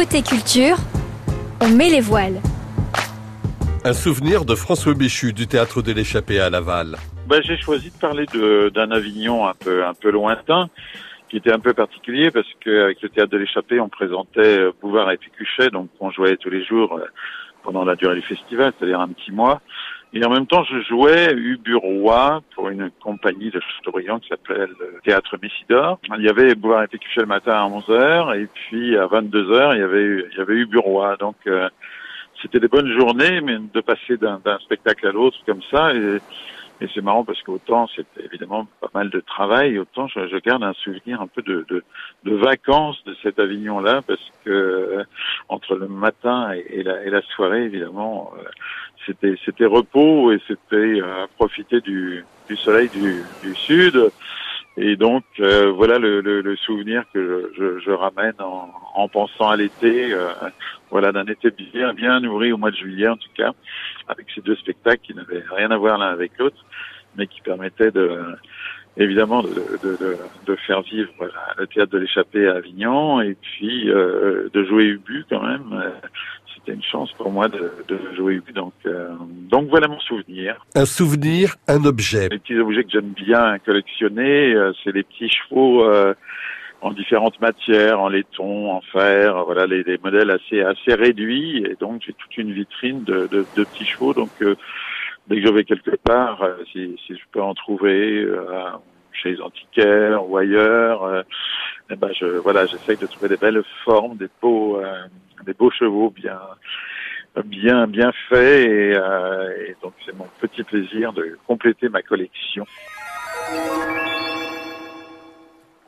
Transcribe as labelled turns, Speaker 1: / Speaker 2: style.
Speaker 1: Côté culture, on met les voiles.
Speaker 2: Un souvenir de François Béchu du théâtre de l'échappée à Laval.
Speaker 3: Ben, j'ai choisi de parler d'un Avignon un peu un peu lointain, qui était un peu particulier parce qu'avec le théâtre de l'échappée, on présentait euh, Bouvard et Picuchet, donc on jouait tous les jours euh, pendant la durée du festival, c'est-à-dire un petit mois. Et en même temps, je jouais Uburois pour une compagnie de Châteaubriand qui s'appelait le Théâtre Messidor. Il y avait Bouvard et Pécuchet le matin à 11h et puis à 22h, il y avait, il y avait Uburois. Donc, euh, c'était des bonnes journées, mais de passer d'un spectacle à l'autre comme ça. Et, c'est marrant parce qu'autant c'était évidemment pas mal de travail, autant je, garde un souvenir un peu de, de, de vacances de cet Avignon-là parce que euh, entre le matin et, la, et la, soirée, évidemment, euh, c'était c'était repos et c'était euh, profiter du, du soleil du, du sud. Et donc euh, voilà le, le, le, souvenir que je, je, je ramène en, en, pensant à l'été, euh, voilà d'un été bien bien nourri au mois de juillet en tout cas, avec ces deux spectacles qui n'avaient rien à voir l'un avec l'autre, mais qui permettaient de évidemment de, de, de, de faire vivre le théâtre de l'échappée à Avignon et puis euh, de jouer Ubu quand même c'était une chance pour moi de, de jouer donc euh, donc voilà mon souvenir.
Speaker 2: Un souvenir, un objet.
Speaker 3: Les petits objets que j'aime bien collectionner, euh, c'est les petits chevaux euh, en différentes matières, en laiton, en fer, voilà les, les, modèles assez assez réduits et donc j'ai toute une vitrine de, de, de petits chevaux donc euh, dès que je vais quelque part, euh, si, si je peux en trouver chez les antiquaires ou ailleurs, eh ben je voilà j'essaye de trouver des belles formes, des beaux des beaux chevaux bien bien bien faits et, euh, et donc c'est mon petit plaisir de compléter ma collection.